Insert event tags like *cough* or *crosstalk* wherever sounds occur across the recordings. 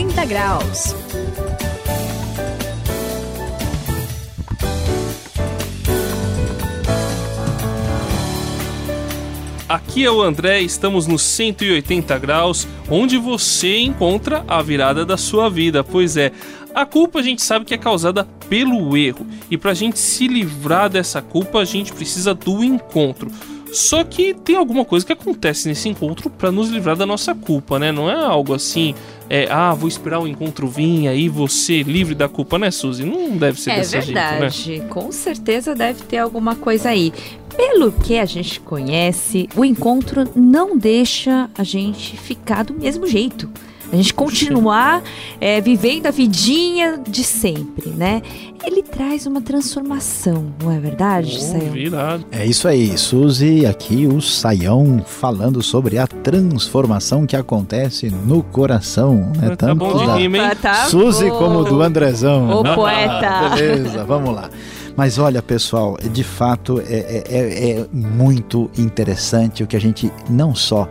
180 graus. Aqui é o André, estamos no 180 graus, onde você encontra a virada da sua vida. Pois é, a culpa a gente sabe que é causada pelo erro, e para a gente se livrar dessa culpa, a gente precisa do encontro. Só que tem alguma coisa que acontece nesse encontro para nos livrar da nossa culpa, né? Não é algo assim, é, ah, vou esperar o encontro vir aí você livre da culpa, né, Suzy? Não deve ser é desse verdade. jeito, né? Com certeza deve ter alguma coisa aí. Pelo que a gente conhece, o encontro não deixa a gente ficar do mesmo jeito. A gente continuar é, vivendo a vidinha de sempre, né? Ele traz uma transformação, não é verdade, Oh, Sayão? virado. É isso aí, Suzy, aqui o Saião falando sobre a transformação que acontece no coração, né? Tá bom de da rima, tá Suzy bom. como do Andrezão. Ô, Ah, poeta. *laughs* Beleza, vamos lá. Mas olha, pessoal, de fato é, é- é- é muito interessante o que a gente não só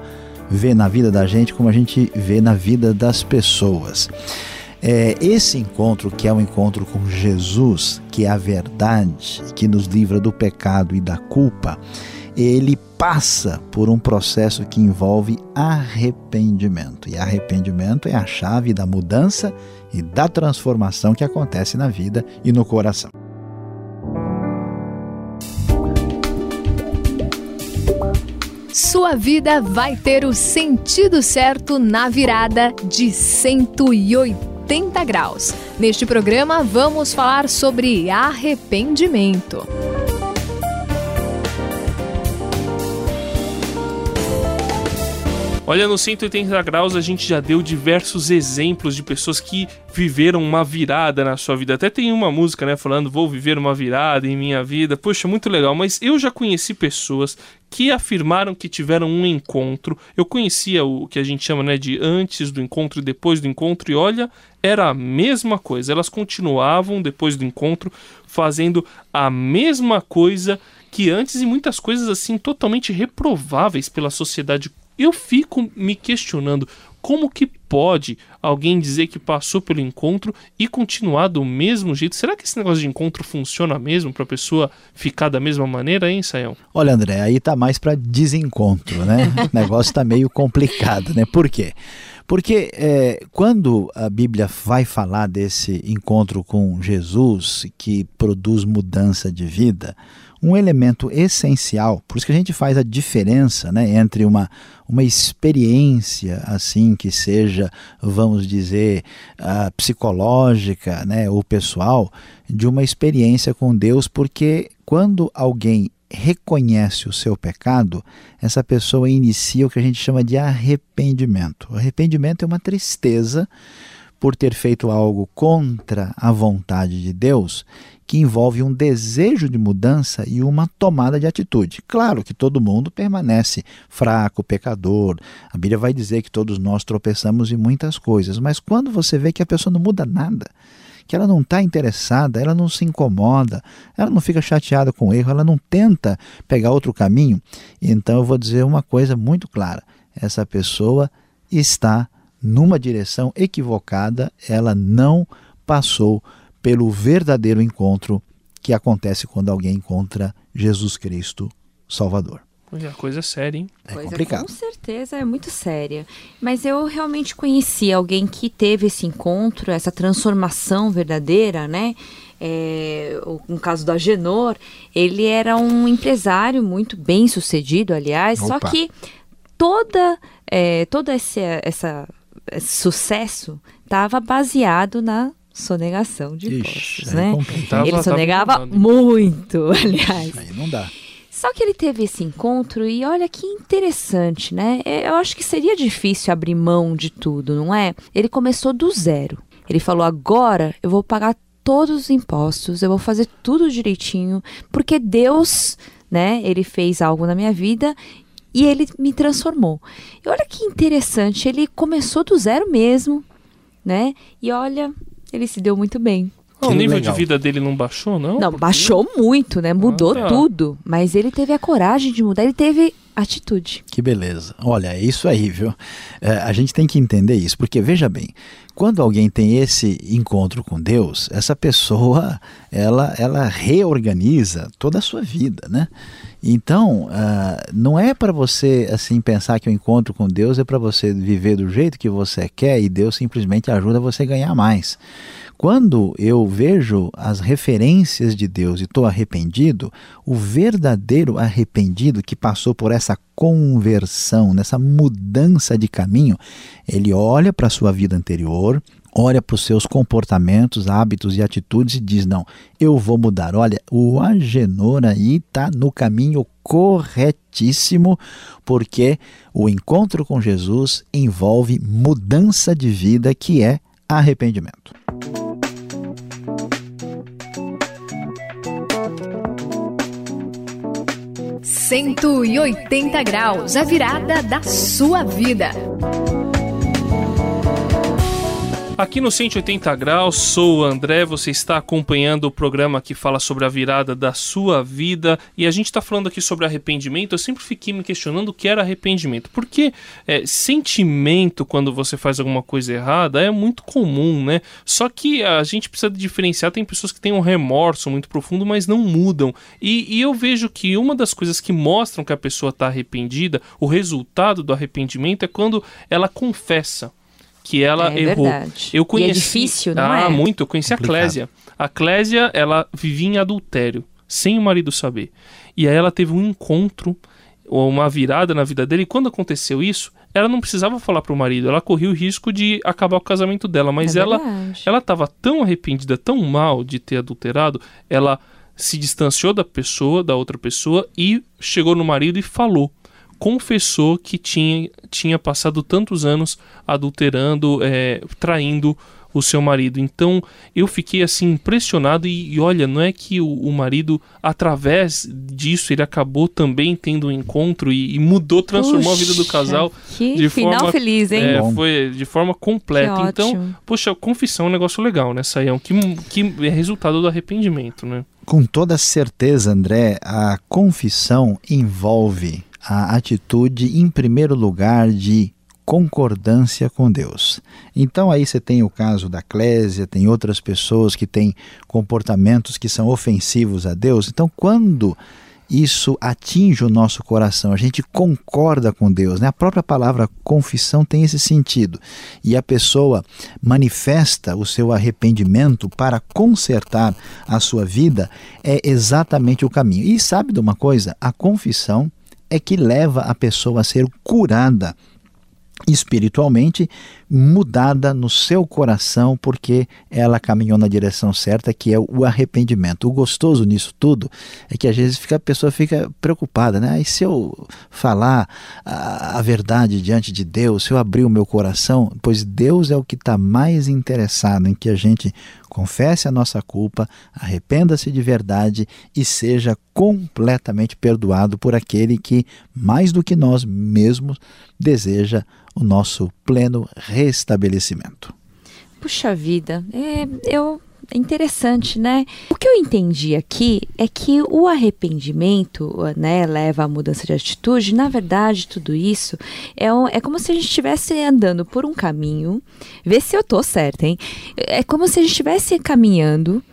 vê na vida da gente, como a gente vê na vida das pessoas. É, esse encontro, que é um encontro com Jesus, que é a verdade, que nos livra do pecado e da culpa, ele passa por um processo que envolve arrependimento. E arrependimento é a chave da mudança e da transformação que acontece na vida e no coração. Sua vida vai ter o sentido certo na virada de 180 graus. Neste programa, vamos falar sobre arrependimento. Olha, no 180 graus a gente já deu diversos exemplos de pessoas que viveram uma virada na sua vida. Até tem uma música, né, falando vou viver uma virada em minha vida. Poxa, muito legal. Mas eu já conheci pessoas que afirmaram que tiveram um encontro. Eu conhecia o que a gente chama, né, de antes do encontro e depois do encontro. E olha, era a mesma coisa. Elas continuavam depois do encontro fazendo a mesma coisa que antes e muitas coisas assim totalmente reprováveis pela sociedade eu fico me questionando como que pode alguém dizer que passou pelo encontro e continuar do mesmo jeito? Será que esse negócio de encontro funciona mesmo para a pessoa ficar da mesma maneira, hein, Sayão? Olha, André, aí tá mais para desencontro, né? *laughs* O negócio tá meio complicado, né? Por quê? Porque é, quando a Bíblia vai falar desse encontro com Jesus que produz mudança de vida, um elemento essencial, por isso que a gente faz a diferença né, entre uma, uma experiência assim que seja, vamos dizer, uh, psicológica né, ou pessoal, de uma experiência com Deus, porque quando alguém reconhece o seu pecado, essa pessoa inicia o que a gente chama de arrependimento. O arrependimento é uma tristeza por ter feito algo contra a vontade de Deus, que envolve um desejo de mudança e uma tomada de atitude. Claro que todo mundo permanece fraco, pecador. A Bíblia vai dizer que todos nós tropeçamos em muitas coisas, mas quando você vê que a pessoa não muda nada, que ela não está interessada, ela não se incomoda, ela não fica chateada com o erro, ela não tenta pegar outro caminho, então eu vou dizer uma coisa muito clara: essa pessoa está numa direção equivocada, ela não passou pelo verdadeiro encontro que acontece quando alguém encontra Jesus Cristo Salvador. Olha, coisa séria, hein? É Coisa complicado. com certeza é muito séria. Mas eu realmente conheci alguém que teve esse encontro, essa transformação verdadeira, né? É, o- no caso do Agenor, ele era um empresário muito bem sucedido, aliás, só Opa. que toda, é, esse, essa, esse sucesso estava baseado na sonegação de Ixi, impostos, né? Tava- ele sonegava muito, *laughs* aliás. Aí não dá. Só que ele teve esse encontro e olha que interessante, né? É, Eu acho que seria difícil abrir mão de tudo, não é? Ele começou do zero. Ele falou: agora eu vou pagar todos os impostos, eu vou fazer tudo direitinho, porque Deus, né? Ele fez algo na minha vida e ele me transformou. E olha que interessante, ele começou do zero mesmo, né? E olha, ele se deu muito bem. o nível legal. de vida dele não baixou, não? Não, baixou muito, né? Mudou tá. tudo. Mas ele teve a coragem de mudar. Ele teve atitude. Que beleza. Olha, é isso aí, viu? É, a gente tem que entender isso, porque veja bem, quando alguém tem esse encontro com Deus, essa pessoa ela, ela reorganiza toda a sua vida, né? Então, uh, não é para você assim pensar que o encontro com Deus é para você viver do jeito que você quer e Deus simplesmente ajuda você a ganhar mais. Quando eu vejo as referências de Deus e estou arrependido, o verdadeiro arrependido que passou por essa conversão, nessa mudança de caminho, ele olha para a sua vida anterior, olha para os seus comportamentos, hábitos e atitudes e diz: Não, eu vou mudar. Olha, o Agenor aí está no caminho corretíssimo, porque o encontro com Jesus envolve mudança de vida, que é arrependimento. 180 graus, a virada da sua vida. Aqui no 180 graus, sou o André, você está acompanhando o programa que fala sobre a virada da sua vida e a gente está falando aqui sobre arrependimento. Eu sempre fiquei me questionando o que era arrependimento, porque é, sentimento quando você faz alguma coisa errada é muito comum, né? Só que a gente precisa diferenciar. Tem pessoas que têm um remorso muito profundo, mas não mudam. E, e eu vejo que uma das coisas que mostram que a pessoa está arrependida, o resultado do arrependimento é quando ela confessa que ela é errou. Verdade. Eu conheci, e é difícil, não ah, é? muito. Eu conheci Complicado. a Clésia. A Clésia, ela vivia em adultério, sem o marido saber. E aí ela teve um encontro, ou uma virada na vida dele. E quando aconteceu isso, ela não precisava falar pro marido. Ela corria o risco de acabar o casamento dela. Mas é ela, ela tava tão arrependida, tão mal de ter adulterado, ela se distanciou da pessoa, da outra pessoa, e chegou no marido e falou confessou que tinha, tinha passado tantos anos adulterando, é, traindo o seu marido. Então eu fiquei assim impressionado e, e olha, não é que o, o, marido através disso ele acabou também tendo um encontro e, e mudou, transformou Puxa, a vida do casal que de final forma feliz, hein? É, foi de forma completa. Então, poxa, confissão é um negócio legal, né, Saião? Que, que é resultado do arrependimento, né? Com toda certeza, André, a confissão envolve a atitude, em primeiro lugar, de concordância com Deus. Então aí você tem o caso da Clésia, tem outras pessoas que têm comportamentos que são ofensivos a Deus. Então quando isso atinge o nosso coração, a gente concorda com Deus, né? A própria palavra confissão tem esse sentido. E a pessoa manifesta o seu arrependimento para consertar a sua vida, é exatamente o caminho. E sabe de uma coisa? A confissão é que leva a pessoa a ser curada espiritualmente, mudada no seu coração, porque ela caminhou na direção certa, que é o arrependimento. O gostoso nisso tudo é que às vezes fica, a pessoa fica preocupada, né? E se eu falar a, a verdade diante de Deus, se eu abrir o meu coração, pois Deus é o que está mais interessado em que a gente confesse a nossa culpa, arrependa-se de verdade e seja completamente perdoado por aquele que, mais do que nós mesmos, deseja o nosso pleno restabelecimento. Puxa vida, é, eu é interessante, né? O que eu entendi aqui é que o arrependimento, né, leva à mudança de atitude. Na verdade, tudo isso é, um, é como se a gente estivesse andando por um caminho. Vê se eu tô certa, hein? É como se a gente estivesse caminhando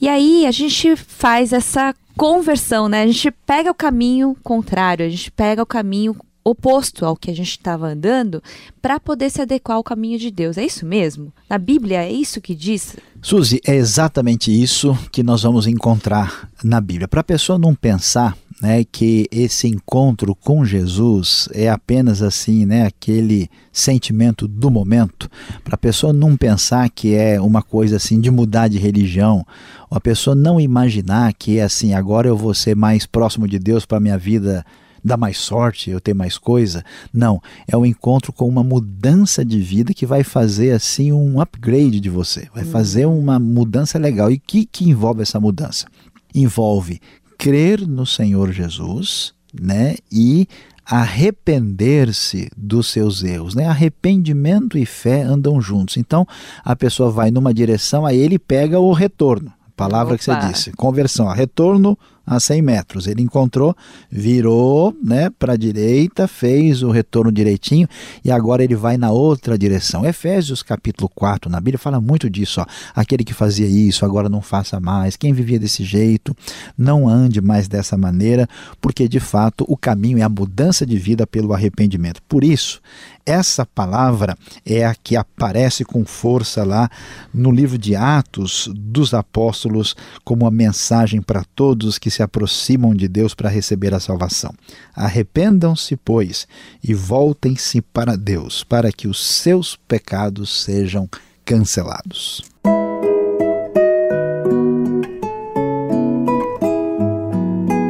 e aí a gente faz essa conversão, né? A gente pega o caminho contrário, a gente pega o caminho oposto ao que a gente estava andando para poder se adequar ao caminho de Deus. É isso mesmo? Na Bíblia é isso que diz? Suzy, é exatamente isso que nós vamos encontrar na Bíblia. Para a pessoa não pensar né, que esse encontro com Jesus é apenas assim, né, aquele sentimento do momento, para a pessoa não pensar que é uma coisa assim de mudar de religião, a pessoa não imaginar que é assim, agora eu vou ser mais próximo de Deus para minha vida dar mais sorte, eu ter mais coisa. Não, é um encontro com uma mudança de vida que vai fazer assim um upgrade de você, vai fazer uma mudança legal. E o que, que envolve essa mudança? Envolve crer no Senhor Jesus, né? E arrepender-se dos seus erros, né? Arrependimento e fé andam juntos. Então, a pessoa vai numa direção, aí ele pega o retorno. Palavra Opa. que você disse, conversão, retorno a 100 metros. Ele encontrou, virou né, para a direita, fez o retorno direitinho e agora ele vai na outra direção. Efésios capítulo 4 na Bíblia fala muito disso. Ó. Aquele que fazia isso, agora não faça mais. Quem vivia desse jeito, não ande mais dessa maneira, porque de fato o caminho é a mudança de vida pelo arrependimento. Por isso, essa palavra é a que aparece com força lá no livro de Atos dos Apóstolos como uma mensagem para todos que se aproximam de Deus para receber a salvação. Arrependam-se, pois, e voltem-se para Deus, para que os seus pecados sejam cancelados.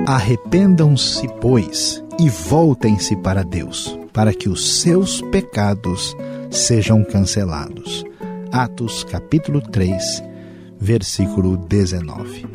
Arrependam-se, pois, e voltem-se para Deus para que os seus pecados sejam cancelados. Atos capítulo 3, versículo 19.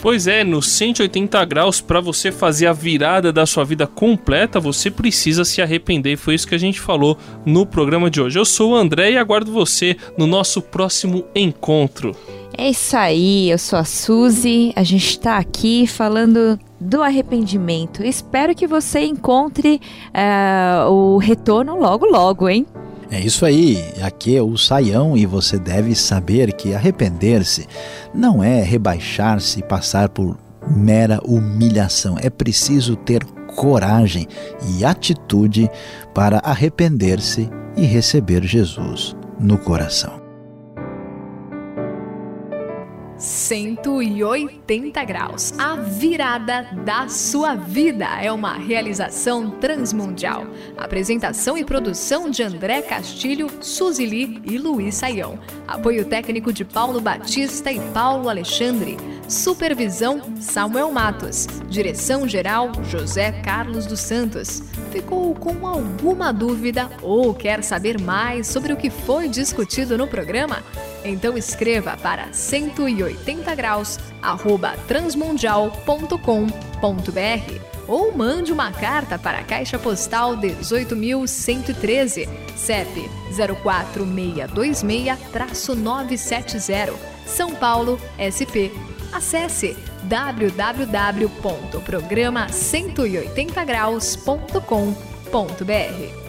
Pois é, no 180 graus, para você fazer a virada da sua vida completa, você precisa se arrepender. Foi isso que a gente falou no programa de hoje. Eu sou o André e aguardo você no nosso próximo encontro. É isso aí, eu sou a Suzy, a gente está aqui falando do arrependimento. Espero que você encontre uh, o retorno logo, logo, hein? É isso aí, aqui é o saião e você deve saber que arrepender-se não é rebaixar-se e passar por mera humilhação. É preciso ter coragem e atitude para arrepender-se e receber Jesus no coração. 180 graus. A virada da sua vida é uma realização transmundial. Apresentação e produção de André Castilho, Suzili e Luiz Saião. Apoio técnico de Paulo Batista e Paulo Alexandre. Supervisão Samuel Matos. Direção geral José Carlos dos Santos. Ficou com alguma dúvida ou quer saber mais sobre o que foi discutido no programa? Então escreva para 180 graus arroba transmundial.com.br ou mande uma carta para a Caixa Postal 18.113, CEP 04626-970, São Paulo, SP. Acesse www.programa180graus.com.br.